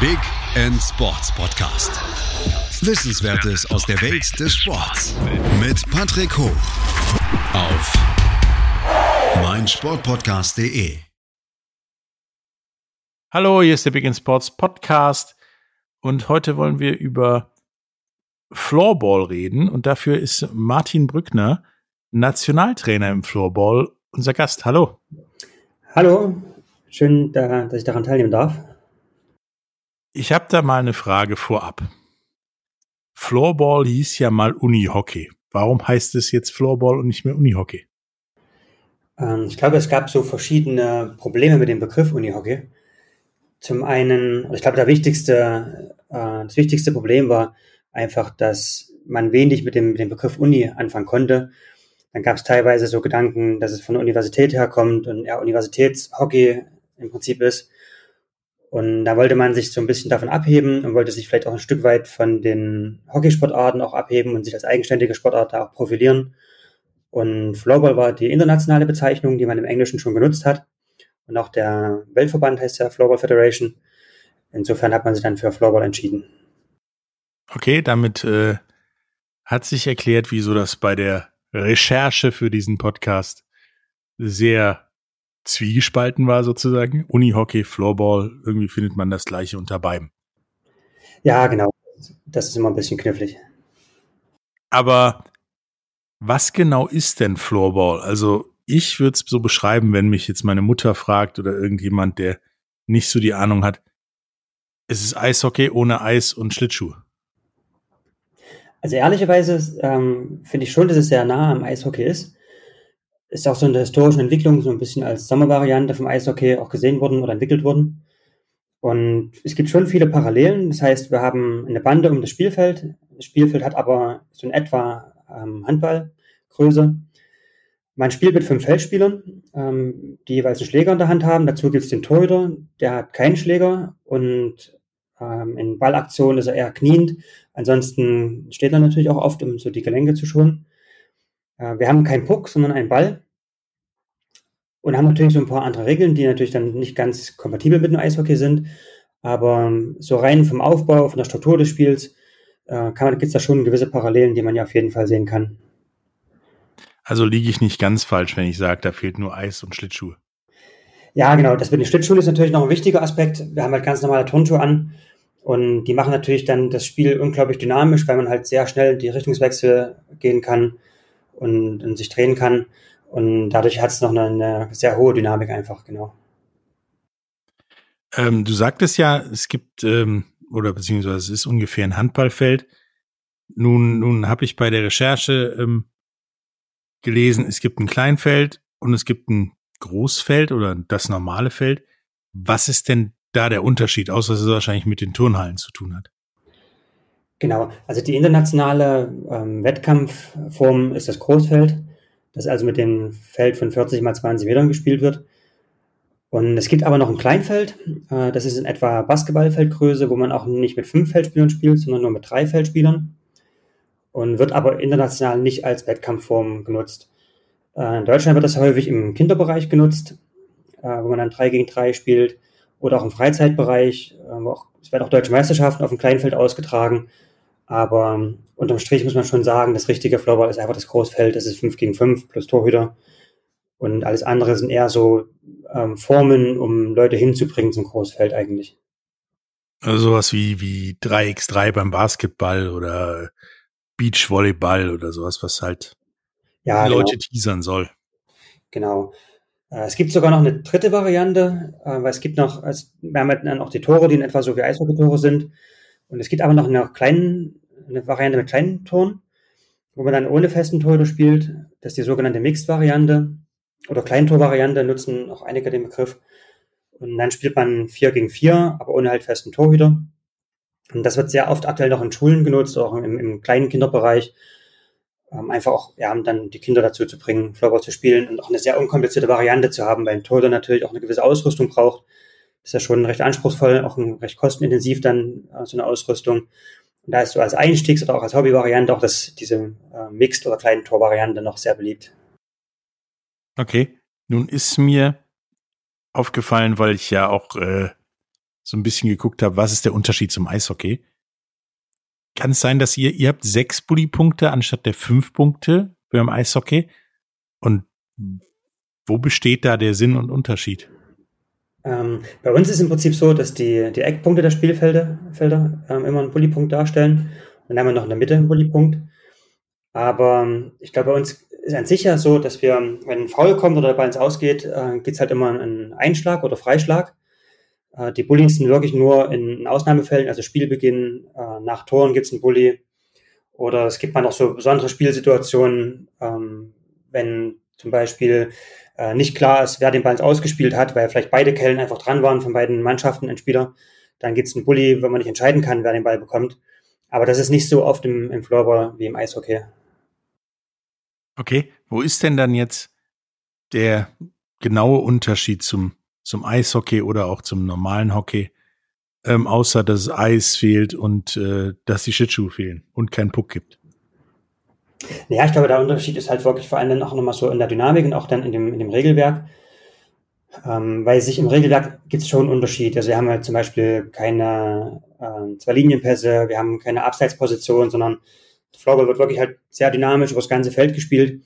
Big End Sports Podcast. Wissenswertes aus der Welt des Sports mit Patrick Hoch auf meinsportpodcast.de. Hallo, hier ist der Big End Sports Podcast und heute wollen wir über Floorball reden und dafür ist Martin Brückner, Nationaltrainer im Floorball, unser Gast. Hallo. Hallo, schön, dass ich daran teilnehmen darf. Ich habe da mal eine Frage vorab. Floorball hieß ja mal Unihockey. Warum heißt es jetzt Floorball und nicht mehr Unihockey? Ähm, ich glaube, es gab so verschiedene Probleme mit dem Begriff Unihockey. Zum einen, ich glaube, wichtigste, äh, das wichtigste Problem war einfach, dass man wenig mit dem, mit dem Begriff Uni anfangen konnte. Dann gab es teilweise so Gedanken, dass es von der Universität herkommt und ja, Universitätshockey im Prinzip ist. Und da wollte man sich so ein bisschen davon abheben und wollte sich vielleicht auch ein Stück weit von den Hockeysportarten auch abheben und sich als eigenständige Sportart auch profilieren. Und Floorball war die internationale Bezeichnung, die man im Englischen schon genutzt hat. Und auch der Weltverband heißt ja Floorball Federation. Insofern hat man sich dann für Floorball entschieden. Okay, damit äh, hat sich erklärt, wieso das bei der Recherche für diesen Podcast sehr zwiegespalten war sozusagen. Unihockey, Floorball, irgendwie findet man das gleiche unter beiden. Ja, genau. Das ist immer ein bisschen knifflig. Aber was genau ist denn Floorball? Also ich würde es so beschreiben, wenn mich jetzt meine Mutter fragt oder irgendjemand, der nicht so die Ahnung hat. Es ist Eishockey ohne Eis und Schlittschuh. Also ehrlicherweise ähm, finde ich schon, dass es sehr nah am Eishockey ist ist auch so in der historischen Entwicklung so ein bisschen als Sommervariante vom Eishockey auch gesehen worden oder entwickelt worden. Und es gibt schon viele Parallelen. Das heißt, wir haben eine Bande um das Spielfeld. Das Spielfeld hat aber so in etwa ähm, Handballgröße. Man spielt mit fünf Feldspielern, ähm, die jeweils einen Schläger in der Hand haben. Dazu gibt es den Torhüter, der hat keinen Schläger und ähm, in Ballaktionen ist er eher kniend. Ansonsten steht er natürlich auch oft, um so die Gelenke zu schonen. Äh, wir haben keinen Puck, sondern einen Ball. Und haben natürlich so ein paar andere Regeln, die natürlich dann nicht ganz kompatibel mit dem Eishockey sind. Aber ähm, so rein vom Aufbau, von der Struktur des Spiels, äh, gibt es da schon gewisse Parallelen, die man ja auf jeden Fall sehen kann. Also liege ich nicht ganz falsch, wenn ich sage, da fehlt nur Eis und Schlittschuhe. Ja, genau. Das mit den Schlittschuhen ist natürlich noch ein wichtiger Aspekt. Wir haben halt ganz normale Turnschuhe an und die machen natürlich dann das Spiel unglaublich dynamisch, weil man halt sehr schnell die Richtungswechsel gehen kann und, und sich drehen kann. Und dadurch hat es noch eine, eine, sehr hohe Dynamik einfach, genau. Ähm, du sagtest ja, es gibt, ähm, oder beziehungsweise es ist ungefähr ein Handballfeld. Nun, nun habe ich bei der Recherche ähm, gelesen, es gibt ein Kleinfeld und es gibt ein Großfeld oder das normale Feld. Was ist denn da der Unterschied, außer dass es wahrscheinlich mit den Turnhallen zu tun hat? Genau, also die internationale ähm, Wettkampfform ist das Großfeld, das also mit dem Feld von 40 mal 20 Metern gespielt wird. Und es gibt aber noch ein Kleinfeld, äh, das ist in etwa Basketballfeldgröße, wo man auch nicht mit fünf Feldspielern spielt, sondern nur mit drei Feldspielern und wird aber international nicht als Wettkampfform genutzt. Äh, in Deutschland wird das häufig im Kinderbereich genutzt, äh, wo man dann drei gegen drei spielt oder auch im Freizeitbereich. Es werden auch deutsche Meisterschaften auf dem Kleinfeld ausgetragen. Aber ähm, unterm Strich muss man schon sagen, das richtige Floorball ist einfach das Großfeld. Das ist 5 gegen 5 plus Torhüter. Und alles andere sind eher so ähm, Formen, um Leute hinzubringen zum Großfeld eigentlich. Also sowas wie, wie 3x3 beim Basketball oder Beachvolleyball oder sowas, was halt ja, die Leute genau. teasern soll. Genau. Äh, es gibt sogar noch eine dritte Variante, äh, weil es gibt noch, wir haben dann auch die Tore, die in etwa so wie Eishockey-Tore sind. Und es gibt aber noch eine, kleinen, eine Variante mit kleinen Toren, wo man dann ohne festen Torhüter spielt. Das ist die sogenannte Mixed-Variante oder Kleintor-Variante, nutzen auch einige den Begriff. Und dann spielt man 4 gegen 4, aber ohne halt festen Torhüter. Und das wird sehr oft aktuell noch in Schulen genutzt, auch im, im kleinen Kinderbereich. Ähm, einfach auch, ja, um dann die Kinder dazu zu bringen, Floorball zu spielen und auch eine sehr unkomplizierte Variante zu haben, weil ein Torhüter natürlich auch eine gewisse Ausrüstung braucht ist ja schon recht anspruchsvoll, auch recht kostenintensiv dann äh, so eine Ausrüstung. Und da ist so als Einstiegs- oder auch als Hobbyvariante auch das, diese äh, Mixed- oder kleinen Torvariante noch sehr beliebt. Okay. Nun ist mir aufgefallen, weil ich ja auch äh, so ein bisschen geguckt habe, was ist der Unterschied zum Eishockey. Kann es sein, dass ihr, ihr habt sechs Bully-Punkte anstatt der fünf Punkte beim Eishockey? Und wo besteht da der Sinn und Unterschied? Ähm, bei uns ist im Prinzip so, dass die, die Eckpunkte der Spielfelder Felder, ähm, immer einen Bullypunkt darstellen. Und dann haben wir noch in der Mitte einen Bullypunkt. Aber ähm, ich glaube, bei uns ist an sich ja so, dass wir, wenn ein Foul kommt oder der Ball ins Ausgeht, äh, gibt es halt immer einen Einschlag oder Freischlag. Äh, die Bullies sind wirklich nur in, in Ausnahmefällen, also Spielbeginn, äh, nach Toren gibt es einen Bully. Oder es gibt mal noch so besondere Spielsituationen, ähm, wenn zum Beispiel äh, nicht klar ist, wer den Ball ausgespielt hat, weil vielleicht beide Kellen einfach dran waren von beiden Mannschaften, ein Spieler. Dann gibt es einen Bully, wenn man nicht entscheiden kann, wer den Ball bekommt. Aber das ist nicht so oft im, im Floorball wie im Eishockey. Okay, wo ist denn dann jetzt der genaue Unterschied zum, zum Eishockey oder auch zum normalen Hockey? Ähm, außer dass das Eis fehlt und äh, dass die Schlittschuhe fehlen und kein Puck gibt. Naja, ich glaube, der Unterschied ist halt wirklich vor allem dann auch nochmal so in der Dynamik und auch dann in dem, in dem Regelwerk. Ähm, weil sich im Regelwerk gibt es schon einen Unterschied. Also wir haben halt zum Beispiel keine äh, zwei Linienpässe, wir haben keine Abseitsposition, sondern Floorball wird wirklich halt sehr dynamisch über das ganze Feld gespielt.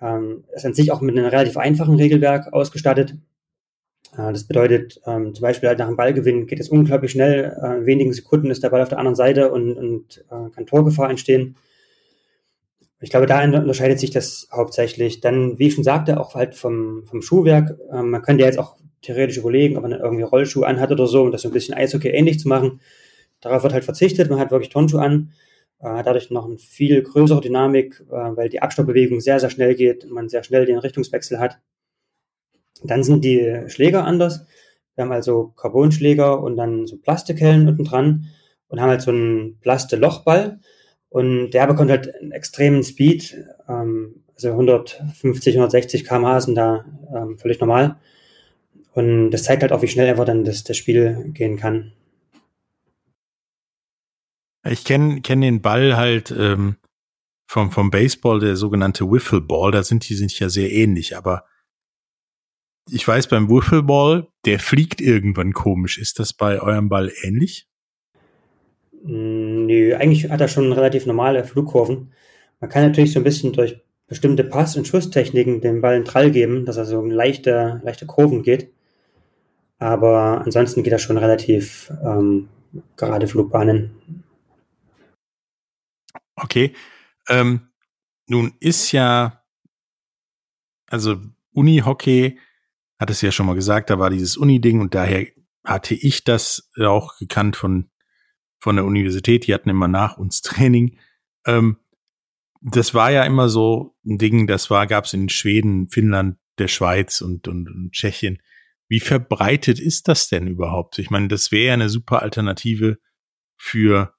Ähm, ist an sich auch mit einem relativ einfachen Regelwerk ausgestattet. Äh, das bedeutet, ähm, zum Beispiel halt nach dem Ballgewinn geht es unglaublich schnell. Äh, in wenigen Sekunden ist der Ball auf der anderen Seite und, und äh, kann Torgefahr entstehen. Ich glaube, da unterscheidet sich das hauptsächlich. Dann, wie ich schon sagte, auch halt vom, vom Schuhwerk. Ähm, man könnte ja jetzt auch theoretisch überlegen, ob man irgendwie Rollschuhe anhat oder so, um das so ein bisschen Eishockey ähnlich zu machen. Darauf wird halt verzichtet. Man hat wirklich Turnschuhe an. Äh, dadurch noch eine viel größere Dynamik, äh, weil die Abstoppbewegung sehr, sehr schnell geht und man sehr schnell den Richtungswechsel hat. Dann sind die Schläger anders. Wir haben also Carbonschläger und dann so Plastikhellen unten dran und haben halt so einen Plaste-Lochball. Und der bekommt halt einen extremen Speed, ähm, also 150, 160 km/h sind da ähm, völlig normal. Und das zeigt halt auch, wie schnell einfach dann das, das Spiel gehen kann. Ich kenne kenn den Ball halt ähm, vom, vom Baseball, der sogenannte Wiffle Ball, da sind die sind ja sehr ähnlich, aber ich weiß beim Wiffle Ball, der fliegt irgendwann komisch. Ist das bei eurem Ball ähnlich? Mm, nö, eigentlich hat er schon relativ normale Flugkurven. Man kann natürlich so ein bisschen durch bestimmte Pass- und Schusstechniken dem Ball einen Trall geben, dass er so leichte, leichte Kurven geht. Aber ansonsten geht er schon relativ ähm, gerade Flugbahnen. Okay. Ähm, nun ist ja, also Uni-Hockey, hat es ja schon mal gesagt, da war dieses Uni-Ding und daher hatte ich das auch gekannt von von der Universität, die hatten immer nach uns Training. Ähm, das war ja immer so ein Ding, das war, gab es in Schweden, Finnland, der Schweiz und, und, und Tschechien. Wie verbreitet ist das denn überhaupt? Ich meine, das wäre ja eine super Alternative für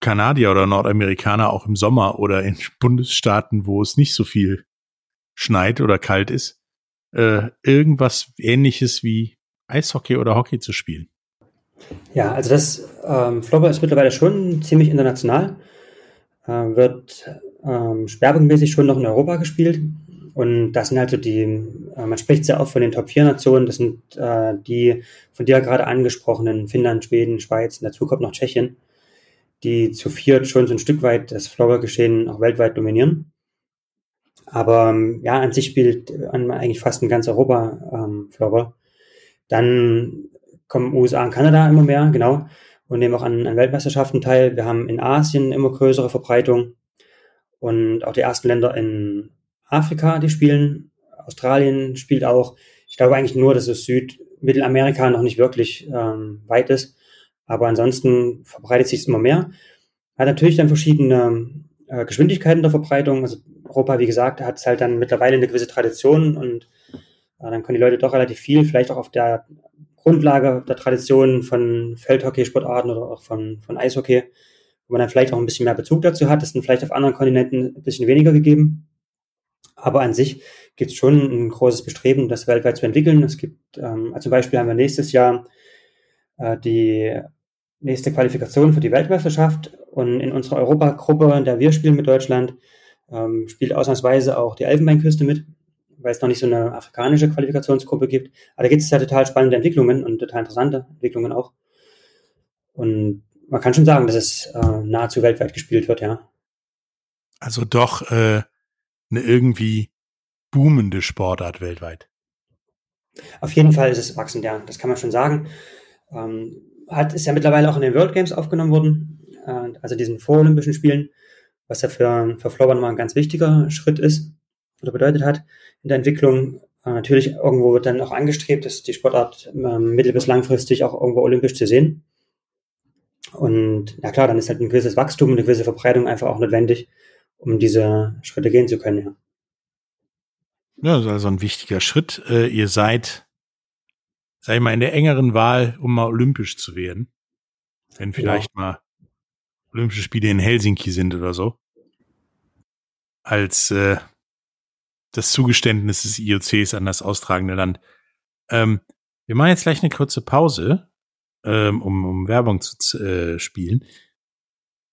Kanadier oder Nordamerikaner auch im Sommer oder in Bundesstaaten, wo es nicht so viel schneit oder kalt ist, äh, irgendwas ähnliches wie Eishockey oder Hockey zu spielen. Ja, also das ähm, Flopper ist mittlerweile schon ziemlich international, äh, wird ähm, schwerpunktmäßig schon noch in Europa gespielt. Und das sind halt so die, äh, man spricht sehr oft von den Top 4 Nationen, das sind äh, die von dir gerade angesprochenen Finnland, Schweden, Schweiz, und dazu kommt noch Tschechien, die zu viert schon so ein Stück weit das Flogger-Geschehen auch weltweit dominieren. Aber ähm, ja, an sich spielt eigentlich fast in ganz Europa ähm, Flogger. Dann kommen USA und Kanada immer mehr, genau, und nehmen auch an, an Weltmeisterschaften teil. Wir haben in Asien immer größere Verbreitung und auch die ersten Länder in Afrika, die spielen. Australien spielt auch. Ich glaube eigentlich nur, dass es Süd-Mittelamerika noch nicht wirklich ähm, weit ist. Aber ansonsten verbreitet sich es immer mehr. Hat natürlich dann verschiedene äh, Geschwindigkeiten der Verbreitung. Also Europa, wie gesagt, hat es halt dann mittlerweile eine gewisse Tradition und äh, dann können die Leute doch relativ viel, vielleicht auch auf der Grundlage der Tradition von Feldhockey-Sportarten oder auch von, von Eishockey, wo man dann vielleicht auch ein bisschen mehr Bezug dazu hat. Das ist dann vielleicht auf anderen Kontinenten ein bisschen weniger gegeben. Aber an sich gibt es schon ein großes Bestreben, das weltweit zu entwickeln. Es gibt, ähm, also zum Beispiel haben wir nächstes Jahr äh, die nächste Qualifikation für die Weltmeisterschaft und in unserer Europagruppe, in der wir spielen mit Deutschland, ähm, spielt ausnahmsweise auch die Elfenbeinküste mit, weil es noch nicht so eine afrikanische Qualifikationsgruppe gibt. Aber da gibt es ja total spannende Entwicklungen und total interessante Entwicklungen auch. Und man kann schon sagen, dass es äh, nahezu weltweit gespielt wird, ja. Also doch äh, eine irgendwie boomende Sportart weltweit. Auf jeden Fall ist es wachsend, ja. Das kann man schon sagen. Ähm, hat, ist ja mittlerweile auch in den World Games aufgenommen worden, äh, also diesen vorolympischen Spielen, was ja für, für Floorball mal ein ganz wichtiger Schritt ist oder bedeutet hat in der Entwicklung. Äh, natürlich irgendwo wird dann auch angestrebt, dass die Sportart äh, mittel- bis langfristig auch irgendwo olympisch zu sehen. Und na klar, dann ist halt ein gewisses Wachstum und eine gewisse Verbreitung einfach auch notwendig, um diese Schritte gehen zu können, ja. Ja, das ist also ein wichtiger Schritt. Äh, ihr seid, sag ich mal, in der engeren Wahl, um mal olympisch zu werden. Wenn vielleicht ja. mal Olympische Spiele in Helsinki sind oder so. Als äh, das Zugeständnis des IOCs an das austragende Land. Ähm, wir machen jetzt gleich eine kurze Pause, ähm, um, um Werbung zu äh, spielen.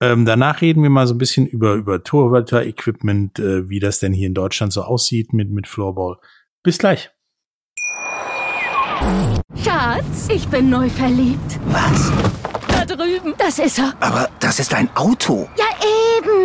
Ähm, danach reden wir mal so ein bisschen über, über Torhüter-Equipment, äh, wie das denn hier in Deutschland so aussieht mit, mit Floorball. Bis gleich. Schatz, ich bin neu verliebt. Was? Da drüben. Das ist er. Aber das ist ein Auto. Ja,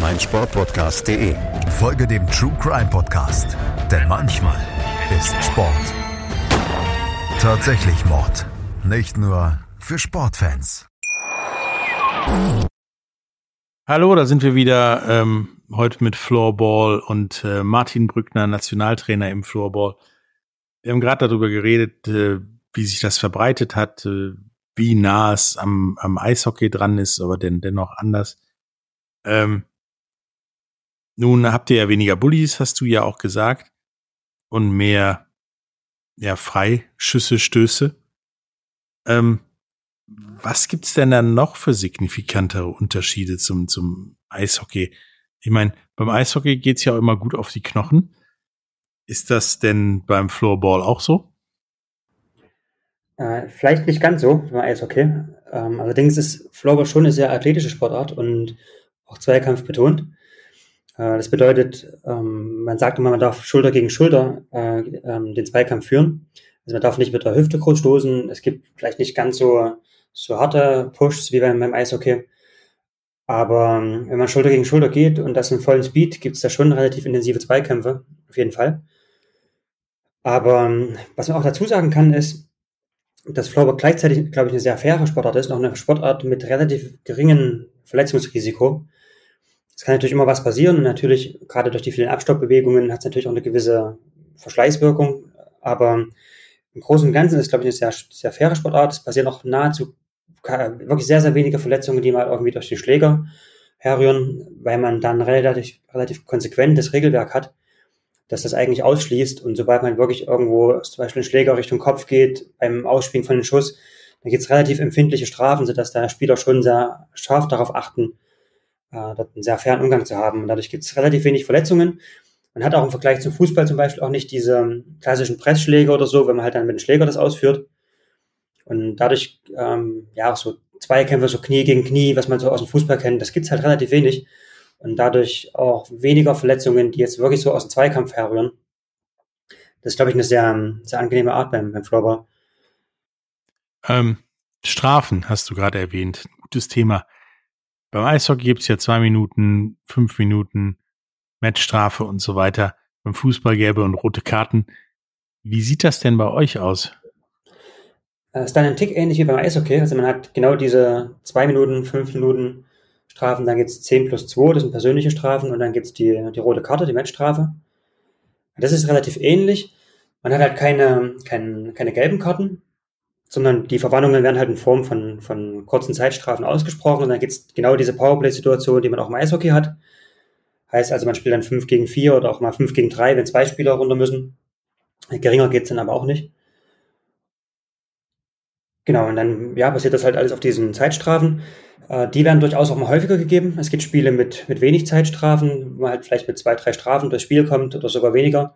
meinsportpodcast.de. Folge dem True Crime Podcast, denn manchmal ist Sport tatsächlich Mord. Nicht nur für Sportfans. Hallo, da sind wir wieder ähm, heute mit Floorball und äh, Martin Brückner, Nationaltrainer im Floorball. Wir haben gerade darüber geredet, äh, wie sich das verbreitet hat, äh, wie nah es am, am Eishockey dran ist, aber denn dennoch anders. Ähm, nun habt ihr ja weniger Bullies, hast du ja auch gesagt, und mehr ja, Freischüsse, Stöße. Ähm, was gibt's denn dann noch für signifikantere Unterschiede zum, zum Eishockey? Ich meine, beim Eishockey geht's ja auch immer gut auf die Knochen. Ist das denn beim Floorball auch so? Äh, vielleicht nicht ganz so beim Eishockey. Ähm, allerdings ist Floorball schon eine sehr athletische Sportart und auch Zweikampf betont. Äh, das bedeutet, ähm, man sagt immer, man darf Schulter gegen Schulter äh, ähm, den Zweikampf führen. Also man darf nicht mit der Hüfte groß stoßen. Es gibt vielleicht nicht ganz so, so harte Pushs wie beim, Eishockey. Aber ähm, wenn man Schulter gegen Schulter geht und das im vollen Speed, gibt es da schon relativ intensive Zweikämpfe, auf jeden Fall. Aber was man auch dazu sagen kann, ist, dass Floorball gleichzeitig, glaube ich, eine sehr faire Sportart ist, auch eine Sportart mit relativ geringem Verletzungsrisiko. Es kann natürlich immer was passieren und natürlich, gerade durch die vielen Abstoppbewegungen, hat es natürlich auch eine gewisse Verschleißwirkung. Aber im Großen und Ganzen ist glaube ich, eine sehr, sehr faire Sportart. Es passieren auch nahezu wirklich sehr, sehr wenige Verletzungen, die mal irgendwie durch den Schläger herrühren, weil man dann relativ, relativ konsequent das Regelwerk hat, dass das eigentlich ausschließt. Und sobald man wirklich irgendwo zum Beispiel ein Schläger Richtung Kopf geht, beim Ausspielen von einem Schuss, dann gibt es relativ empfindliche Strafen, sodass der Spieler schon sehr scharf darauf achten, äh, dort einen sehr fairen Umgang zu haben. Und dadurch gibt es relativ wenig Verletzungen. Man hat auch im Vergleich zum Fußball zum Beispiel auch nicht diese klassischen Pressschläge oder so, wenn man halt dann mit dem Schläger das ausführt. Und dadurch, ähm, ja, auch so Zweikämpfe, so Knie gegen Knie, was man so aus dem Fußball kennt, das gibt's halt relativ wenig. Und dadurch auch weniger Verletzungen, die jetzt wirklich so aus dem Zweikampf herrühren. Das ist, glaube ich, eine sehr, sehr angenehme Art beim, beim Floorball. Ähm, Strafen hast du gerade erwähnt. Gutes Thema. Beim Eishockey gibt's ja zwei Minuten, fünf Minuten Matchstrafe und so weiter. Beim Fußball gelbe und rote Karten. Wie sieht das denn bei euch aus? Das ist dann ein Tick ähnlich wie beim Eishockey. Also man hat genau diese zwei Minuten, fünf Minuten Strafen, dann gibt's zehn plus zwei, das sind persönliche Strafen und dann gibt's die, die rote Karte, die Matchstrafe. Das ist relativ ähnlich. Man hat halt keine, keine, keine gelben Karten, sondern die Verwarnungen werden halt in Form von, von kurzen Zeitstrafen ausgesprochen und dann gibt es genau diese Powerplay-Situation, die man auch im Eishockey hat. Heißt also, man spielt dann 5 gegen 4 oder auch mal 5 gegen 3, wenn zwei Spieler runter müssen. Geringer geht's dann aber auch nicht. Genau, und dann ja, basiert das halt alles auf diesen Zeitstrafen. Äh, die werden durchaus auch mal häufiger gegeben. Es gibt Spiele mit, mit wenig Zeitstrafen, wo man halt vielleicht mit zwei, drei Strafen durchs Spiel kommt oder sogar weniger.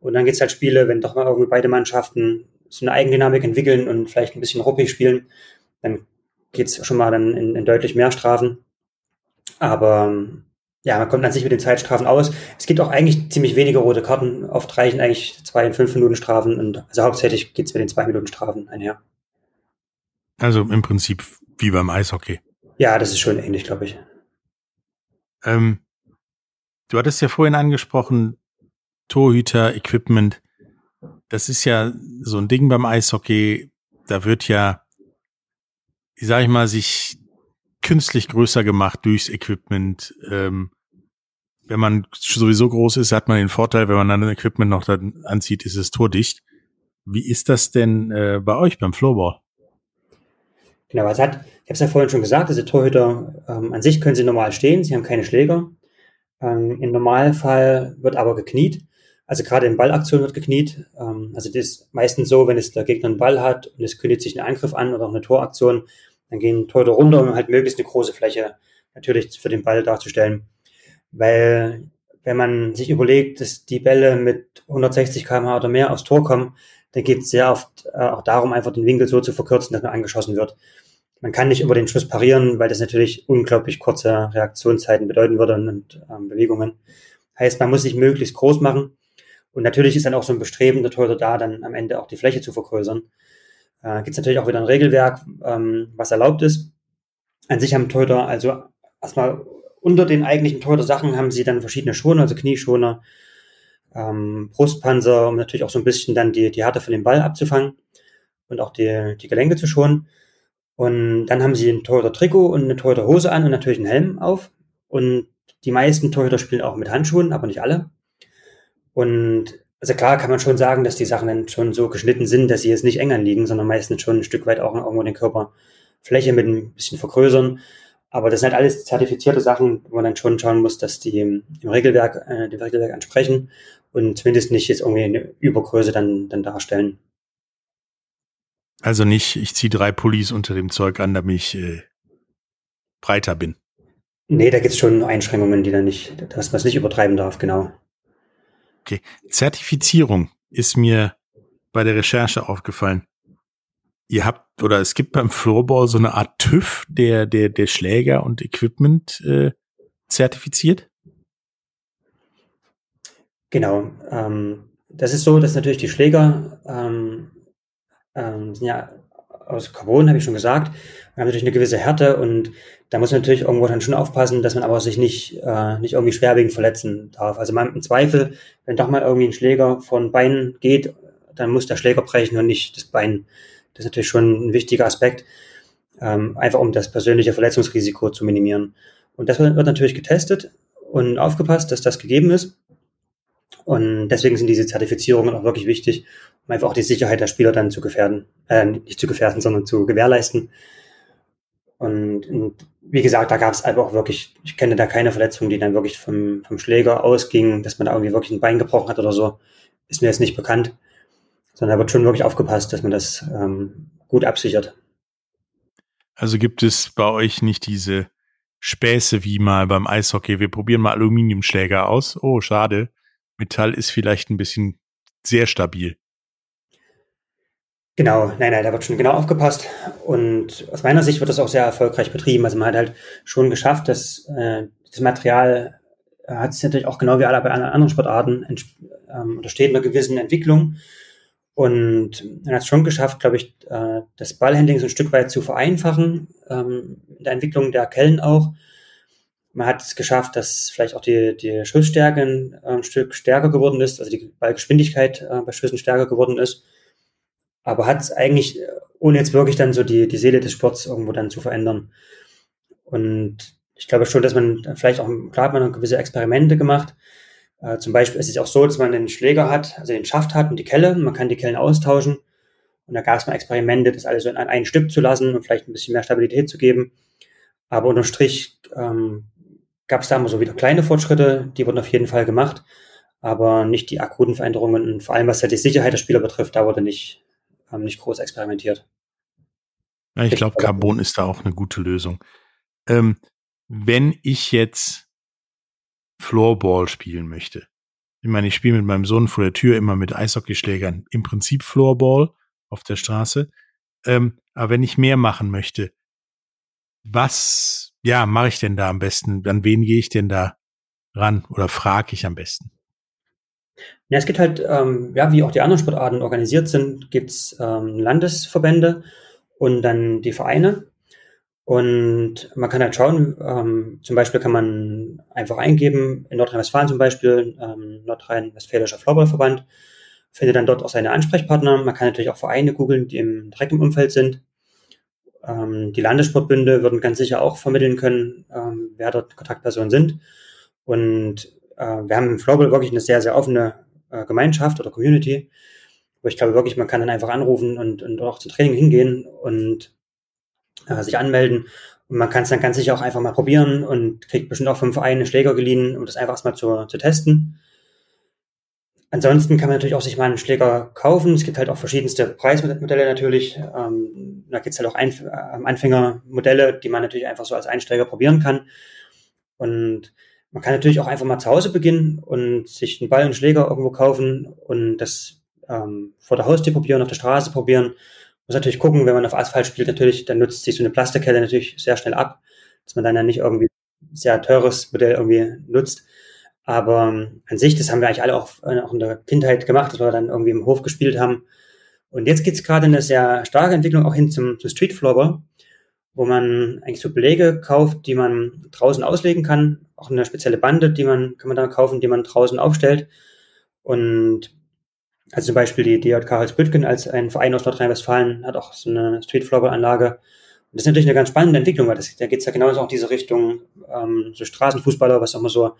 Und dann gibt es halt Spiele, wenn doch mal irgendwie beide Mannschaften so eine Eigendynamik entwickeln und vielleicht ein bisschen ruppig spielen, dann geht es schon mal dann in, in deutlich mehr Strafen. Aber ja, man kommt an sich mit den Zeitstrafen aus. Es gibt auch eigentlich ziemlich wenige rote Karten. Oft reichen eigentlich zwei und fünf Minuten Strafen und also hauptsächlich geht's mit den zwei Minuten Strafen einher. Also im Prinzip wie beim Eishockey. Ja, das ist schon ähnlich, glaube ich. Ähm, du hattest ja vorhin angesprochen, Torhüter, Equipment. Das ist ja so ein Ding beim Eishockey. Da wird ja, wie sag ich mal, sich künstlich größer gemacht durchs Equipment. Ähm, wenn man sowieso groß ist, hat man den Vorteil, wenn man dann ein Equipment noch dann anzieht, ist es tordicht. Wie ist das denn äh, bei euch beim Floorball? Genau, also hat, ich habe es ja vorhin schon gesagt, diese Torhüter ähm, an sich können sie normal stehen, sie haben keine Schläger. Ähm, Im Normalfall wird aber gekniet. Also gerade in Ballaktionen wird gekniet. Ähm, also das ist meistens so, wenn es der Gegner einen Ball hat und es kündigt sich ein Angriff an oder auch eine Toraktion, dann gehen Torhüter runter, um halt möglichst eine große Fläche natürlich für den Ball darzustellen. Weil wenn man sich überlegt, dass die Bälle mit 160 km/h oder mehr aufs Tor kommen, dann geht es sehr oft äh, auch darum, einfach den Winkel so zu verkürzen, dass man angeschossen wird. Man kann nicht über den Schuss parieren, weil das natürlich unglaublich kurze Reaktionszeiten bedeuten würde und, und ähm, Bewegungen. Heißt, man muss sich möglichst groß machen. Und natürlich ist dann auch so ein Bestreben der Torhüter da, dann am Ende auch die Fläche zu vergrößern. Äh, Gibt es natürlich auch wieder ein Regelwerk, ähm, was erlaubt ist. An sich haben Torhüter also erstmal unter den eigentlichen Torhüter-Sachen haben sie dann verschiedene Schoner, also Knieschoner, ähm, Brustpanzer, um natürlich auch so ein bisschen dann die, die Härte von dem Ball abzufangen und auch die, die Gelenke zu schonen. Und dann haben sie ein Torhüter-Trikot und eine Torhüter-Hose an und natürlich einen Helm auf. Und die meisten Torhüter spielen auch mit Handschuhen, aber nicht alle. Und also klar kann man schon sagen, dass die Sachen dann schon so geschnitten sind, dass sie jetzt nicht eng anliegen, sondern meistens schon ein Stück weit auch irgendwo den Körperfläche mit ein bisschen vergrößern. Aber das sind halt alles zertifizierte Sachen, wo man dann schon schauen muss, dass die im Regelwerk, äh, dem Regelwerk entsprechen und zumindest nicht jetzt irgendwie eine Übergröße dann, dann darstellen. Also nicht, ich ziehe drei Pullis unter dem Zeug an, damit ich äh, breiter bin. Nee, da gibt es schon Einschränkungen, die dann nicht, dass man es nicht übertreiben darf, genau. Okay. Zertifizierung ist mir bei der Recherche aufgefallen. Ihr habt, oder es gibt beim Floorball so eine Art TÜV, der, der, der Schläger und Equipment äh, zertifiziert? Genau. Ähm, das ist so, dass natürlich die Schläger ähm, ähm, sind ja aus Carbon, habe ich schon gesagt. Wir haben natürlich eine gewisse Härte und da muss man natürlich irgendwo dann schon aufpassen, dass man aber sich nicht, äh, nicht irgendwie schwerwiegend verletzen darf. Also man, im Zweifel, wenn doch mal irgendwie ein Schläger von Beinen geht, dann muss der Schläger brechen und nicht das Bein. Das ist natürlich schon ein wichtiger Aspekt, ähm, einfach um das persönliche Verletzungsrisiko zu minimieren. Und das wird, natürlich getestet und aufgepasst, dass das gegeben ist. Und deswegen sind diese Zertifizierungen auch wirklich wichtig, um einfach auch die Sicherheit der Spieler dann zu gefährden, äh, nicht zu gefährden, sondern zu gewährleisten. Und, und wie gesagt, da gab es einfach auch wirklich, ich kenne da keine Verletzung, die dann wirklich vom, vom Schläger ausging, dass man da irgendwie wirklich ein Bein gebrochen hat oder so, ist mir jetzt nicht bekannt. Sondern da wird schon wirklich aufgepasst, dass man das ähm, gut absichert. Also gibt es bei euch nicht diese Späße wie mal beim Eishockey, wir probieren mal Aluminiumschläger aus. Oh, schade. Metall ist vielleicht ein bisschen sehr stabil. Genau, nein, nein, da wird schon genau aufgepasst. Und aus meiner Sicht wird das auch sehr erfolgreich betrieben. Also man hat halt schon geschafft, dass äh, das Material äh, hat sich natürlich auch genau wie alle bei anderen Sportarten ähm, untersteht einer gewissen Entwicklung. Und man hat es schon geschafft, glaube ich, äh, das Ballhandling so ein Stück weit zu vereinfachen, ähm, in der Entwicklung der Kellen auch. Man hat es geschafft, dass vielleicht auch die, die Schussstärke ein, äh, ein Stück stärker geworden ist, also die Ballgeschwindigkeit äh, bei Schüssen stärker geworden ist aber hat es eigentlich, ohne jetzt wirklich dann so die, die Seele des Sports irgendwo dann zu verändern. Und ich glaube schon, dass man vielleicht auch, klar hat man gewisse Experimente gemacht. Äh, zum Beispiel ist es auch so, dass man den Schläger hat, also den Schaft hat und die Kelle. Man kann die Kellen austauschen. Und da gab es mal Experimente, das alles so in ein Stück zu lassen und vielleicht ein bisschen mehr Stabilität zu geben. Aber unterm Strich ähm, gab es da immer so wieder kleine Fortschritte, die wurden auf jeden Fall gemacht, aber nicht die akuten Veränderungen. Und vor allem, was halt die Sicherheit der Spieler betrifft, da wurde nicht, haben nicht groß experimentiert. Ja, ich glaube, Carbon ist da auch eine gute Lösung. Ähm, wenn ich jetzt Floorball spielen möchte, ich meine, ich spiele mit meinem Sohn vor der Tür immer mit Eishockeyschlägern, im Prinzip Floorball auf der Straße. Ähm, aber wenn ich mehr machen möchte, was, ja, mache ich denn da am besten? An wen gehe ich denn da ran oder frage ich am besten? Ja, es gibt halt, ähm, ja, wie auch die anderen Sportarten organisiert sind, gibt's ähm, Landesverbände und dann die Vereine. Und man kann halt schauen, ähm, zum Beispiel kann man einfach eingeben, in Nordrhein-Westfalen zum Beispiel, ähm, Nordrhein-Westfälischer Floorballverband, findet dann dort auch seine Ansprechpartner. Man kann natürlich auch Vereine googeln, die im direkten Umfeld sind. Ähm, die Landessportbünde würden ganz sicher auch vermitteln können, ähm, wer dort Kontaktpersonen sind. Und wir haben im Floorball wirklich eine sehr, sehr offene äh, Gemeinschaft oder Community, wo ich glaube wirklich, man kann dann einfach anrufen und, und auch zum Training hingehen und äh, sich anmelden. Und man kann es dann ganz sicher auch einfach mal probieren und kriegt bestimmt auch vom Verein einen Schläger geliehen, um das einfach erstmal zu, zu testen. Ansonsten kann man natürlich auch sich mal einen Schläger kaufen. Es gibt halt auch verschiedenste Preismodelle natürlich. Ähm, da gibt es halt auch Einf äh, Anfängermodelle, die man natürlich einfach so als Einsteiger probieren kann. Und man kann natürlich auch einfach mal zu Hause beginnen und sich einen Ball und Schläger irgendwo kaufen und das ähm, vor der Haustür probieren, auf der Straße probieren muss natürlich gucken, wenn man auf Asphalt spielt, natürlich, dann nutzt sich so eine Plastikkette natürlich sehr schnell ab, dass man dann ja nicht irgendwie sehr teures Modell irgendwie nutzt. Aber ähm, an sich, das haben wir eigentlich alle auch, äh, auch in der Kindheit gemacht, dass wir dann irgendwie im Hof gespielt haben. Und jetzt geht's gerade in eine sehr starke Entwicklung auch hin zum, zum Street Floorball, wo man eigentlich so Belege kauft, die man draußen auslegen kann. Auch eine spezielle Bande, die man, kann man dann kaufen, die man draußen aufstellt. Und also zum Beispiel die DJK Holzbüttgen als ein Verein aus Nordrhein-Westfalen hat auch so eine Street Floorball-Anlage. Und das ist natürlich eine ganz spannende Entwicklung, weil das, da geht es ja genauso auch diese Richtung ähm, so Straßenfußballer, was auch immer so ein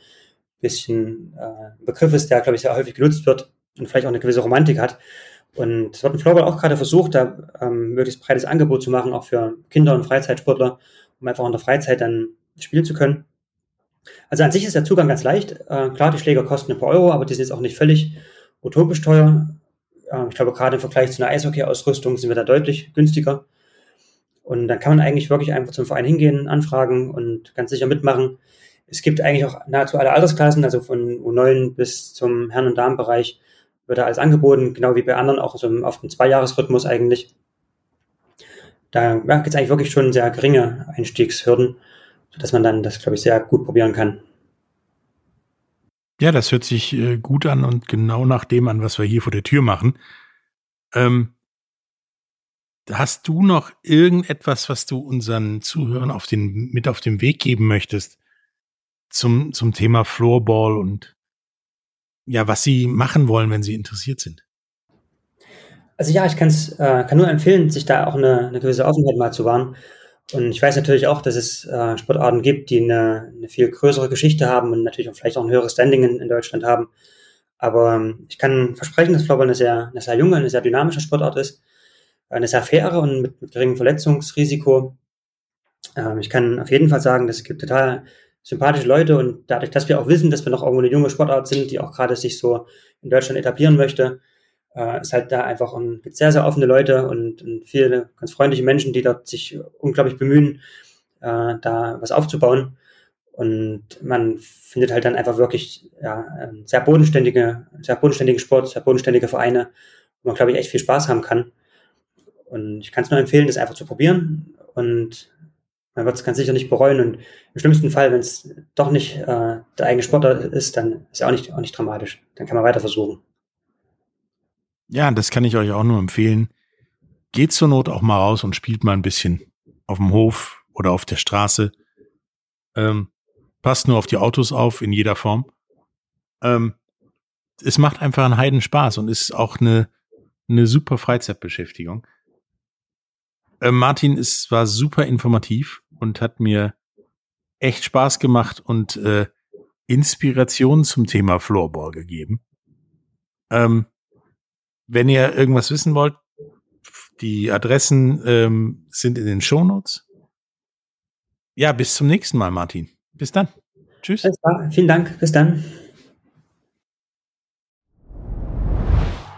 bisschen äh, Begriff ist, der, glaube ich, sehr häufig genutzt wird und vielleicht auch eine gewisse Romantik hat. Und es wird ein Floorball auch gerade versucht, da ähm, möglichst breites Angebot zu machen, auch für Kinder und Freizeitsportler, um einfach in der Freizeit dann spielen zu können. Also an sich ist der Zugang ganz leicht. Äh, klar, die Schläger kosten ein paar Euro, aber die sind jetzt auch nicht völlig utopisch teuer. Ähm, ich glaube, gerade im Vergleich zu einer Eishockey-Ausrüstung sind wir da deutlich günstiger. Und dann kann man eigentlich wirklich einfach zum Verein hingehen, anfragen und ganz sicher mitmachen. Es gibt eigentlich auch nahezu alle Altersklassen, also von U9 bis zum Herren- und Damenbereich wird da alles angeboten, genau wie bei anderen, auch so auf dem Zweijahresrhythmus eigentlich. Da ja, gibt es eigentlich wirklich schon sehr geringe Einstiegshürden, sodass man dann das, glaube ich, sehr gut probieren kann. Ja, das hört sich äh, gut an und genau nach dem an, was wir hier vor der Tür machen. Ähm, hast du noch irgendetwas, was du unseren Zuhörern auf den, mit auf den Weg geben möchtest zum, zum Thema Floorball und ja, was sie machen wollen, wenn sie interessiert sind? Also ja, ich kann's, äh, kann nur empfehlen, sich da auch eine, eine gewisse Offenheit mal zu wahren. Und ich weiß natürlich auch, dass es äh, Sportarten gibt, die eine, eine viel größere Geschichte haben und natürlich auch vielleicht auch ein höheres Standing in, in Deutschland haben. Aber ähm, ich kann versprechen, dass Floorball eine sehr, eine sehr junge, eine sehr dynamische Sportart ist, eine sehr faire und mit, mit geringem Verletzungsrisiko. Ähm, ich kann auf jeden Fall sagen, dass es gibt total sympathische Leute und dadurch, dass wir auch wissen, dass wir noch irgendwo eine junge Sportart sind, die auch gerade sich so in Deutschland etablieren möchte, äh, ist halt da einfach ein, gibt sehr, sehr offene Leute und, und viele ganz freundliche Menschen, die dort sich unglaublich bemühen, äh, da was aufzubauen. Und man findet halt dann einfach wirklich ja, sehr bodenständige, sehr bodenständigen Sport, sehr bodenständige Vereine, wo man, glaube ich, echt viel Spaß haben kann. Und ich kann es nur empfehlen, das einfach zu probieren. Und man wird es ganz sicher nicht bereuen. Und im schlimmsten Fall, wenn es doch nicht äh, der eigene Sportler ist, dann ist ja auch nicht, auch nicht dramatisch. Dann kann man weiter versuchen. Ja, das kann ich euch auch nur empfehlen. Geht zur Not auch mal raus und spielt mal ein bisschen auf dem Hof oder auf der Straße. Ähm, passt nur auf die Autos auf in jeder Form. Ähm, es macht einfach einen Heiden Spaß und ist auch eine, eine super Freizeitbeschäftigung. Ähm, Martin, es war super informativ und hat mir echt Spaß gemacht und äh, Inspiration zum Thema Floorball gegeben. Ähm, wenn ihr irgendwas wissen wollt, die Adressen ähm, sind in den Shownotes. Ja, bis zum nächsten Mal, Martin. Bis dann. Tschüss. Vielen Dank. Bis dann.